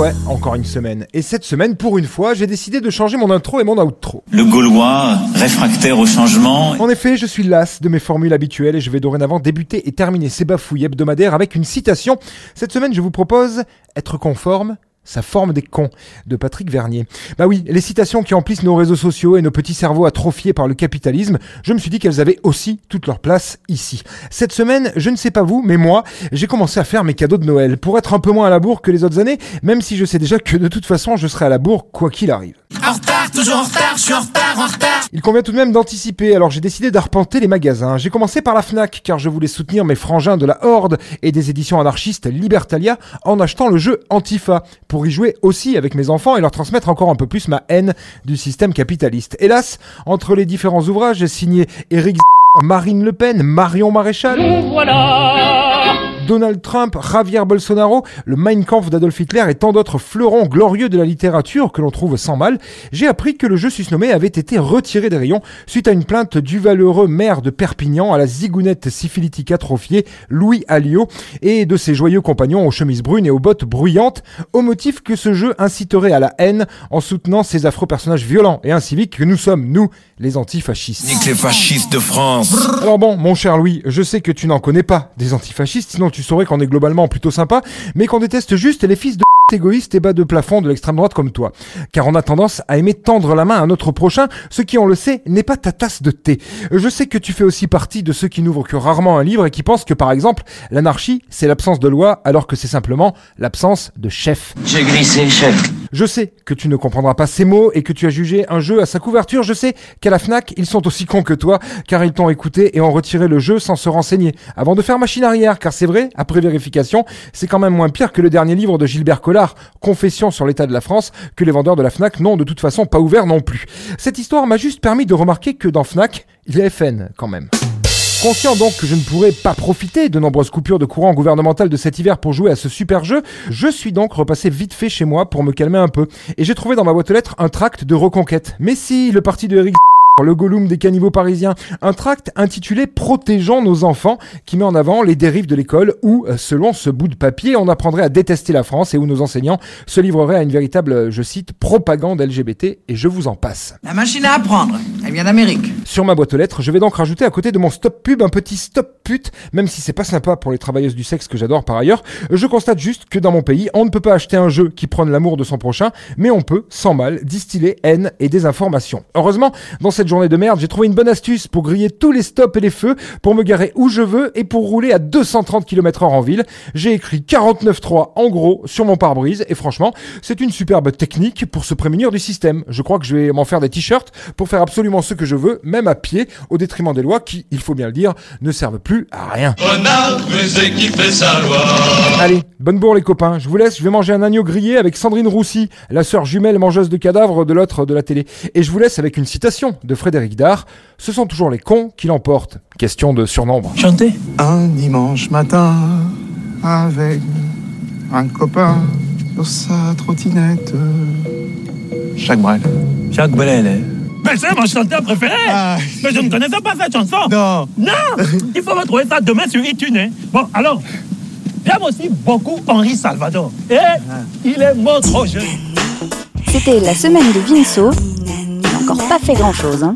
ouais, encore une semaine. Et cette semaine, pour une fois, j'ai décidé de changer mon intro et mon outro. Le Gaulois, réfractaire au changement. En effet, je suis las de mes formules habituelles et je vais dorénavant débuter et terminer ces bafouilles hebdomadaires avec une citation. Cette semaine, je vous propose être conforme ça forme des cons de Patrick Vernier. Bah oui, les citations qui emplissent nos réseaux sociaux et nos petits cerveaux atrophiés par le capitalisme, je me suis dit qu'elles avaient aussi toute leur place ici. Cette semaine, je ne sais pas vous, mais moi, j'ai commencé à faire mes cadeaux de Noël pour être un peu moins à la bourre que les autres années, même si je sais déjà que de toute façon, je serai à la bourre quoi qu'il arrive. Retard, toujours en retard, je suis en retard, en retard. Il convient tout de même d'anticiper, alors j'ai décidé d'arpenter les magasins. J'ai commencé par la FNAC, car je voulais soutenir mes frangins de la Horde et des éditions anarchistes Libertalia en achetant le jeu Antifa, pour y jouer aussi avec mes enfants et leur transmettre encore un peu plus ma haine du système capitaliste. Hélas, entre les différents ouvrages signés Eric Marine Le Pen, Marion Maréchal... Donald Trump, Javier Bolsonaro, le Mein Kampf d'Adolf Hitler et tant d'autres fleurons glorieux de la littérature que l'on trouve sans mal, j'ai appris que le jeu susnommé avait été retiré des rayons suite à une plainte du valeureux maire de Perpignan à la zigounette syphilitique atrophiée Louis Alliot et de ses joyeux compagnons aux chemises brunes et aux bottes bruyantes au motif que ce jeu inciterait à la haine en soutenant ces affreux personnages violents et inciviques que nous sommes, nous, les antifascistes. Nique les fascistes de France. Alors bon, mon cher Louis, je sais que tu n'en connais pas des antifascistes, sinon tu saurais qu'on est globalement plutôt sympa, mais qu'on déteste juste les fils de égoïstes et bas de plafond de l'extrême droite comme toi. Car on a tendance à aimer tendre la main à notre prochain, ce qui, on le sait, n'est pas ta tasse de thé. Je sais que tu fais aussi partie de ceux qui n'ouvrent que rarement un livre et qui pensent que, par exemple, l'anarchie, c'est l'absence de loi, alors que c'est simplement l'absence de chef. J'ai glissé, chef. Je sais que tu ne comprendras pas ces mots et que tu as jugé un jeu à sa couverture. Je sais qu'à la FNAC, ils sont aussi cons que toi, car ils t'ont écouté et ont retiré le jeu sans se renseigner, avant de faire machine arrière, car c'est vrai, après vérification, c'est quand même moins pire que le dernier livre de Gilbert Collard, Confession sur l'état de la France, que les vendeurs de la FNAC n'ont de toute façon pas ouvert non plus. Cette histoire m'a juste permis de remarquer que dans FNAC, il y a FN quand même. Conscient donc que je ne pourrais pas profiter de nombreuses coupures de courant gouvernemental de cet hiver pour jouer à ce super jeu, je suis donc repassé vite fait chez moi pour me calmer un peu. Et j'ai trouvé dans ma boîte aux lettres un tract de reconquête. Mais si, le parti de Eric le Gollum des caniveaux parisiens, un tract intitulé Protégeons nos enfants, qui met en avant les dérives de l'école où, euh, selon ce bout de papier, on apprendrait à détester la France et où nos enseignants se livreraient à une véritable, euh, je cite, propagande LGBT, et je vous en passe. La machine à apprendre, elle vient d'Amérique. Sur ma boîte aux lettres, je vais donc rajouter à côté de mon stop pub un petit stop même si c'est pas sympa pour les travailleuses du sexe que j'adore par ailleurs. Je constate juste que dans mon pays, on ne peut pas acheter un jeu qui prône l'amour de son prochain, mais on peut, sans mal, distiller haine et désinformation. Heureusement, dans cette journée de merde, j'ai trouvé une bonne astuce pour griller tous les stops et les feux, pour me garer où je veux et pour rouler à 230 km/h en ville. J'ai écrit 49.3 en gros sur mon pare-brise et franchement, c'est une superbe technique pour se prémunir du système. Je crois que je vais m'en faire des t-shirts pour faire absolument ce que je veux, même à pied, au détriment des lois qui, il faut bien le dire, ne servent plus à rien. On a rusé qui fait sa loi. Allez, bonne bourre les copains, je vous laisse, je vais manger un agneau grillé avec Sandrine Roussy, la sœur jumelle mangeuse de cadavres de l'autre de la télé. Et je vous laisse avec une citation de Frédéric Dard, ce sont toujours les cons qui l'emportent. Question de surnombre. Chantez. Un dimanche matin, avec un copain sur sa trottinette. Jacques Brel. Jacques Brel. Mais c'est mon chanteur préféré Ah. Mais je ne connaissais pas cette chanson Non. Non Il faut retrouver ça demain sur iTunes. hein. Bon, alors, j'aime aussi beaucoup Henri Salvador. Et il est mort trop jeune. C'était la semaine de Vinceau. Il n'a encore pas fait grand chose. Hein.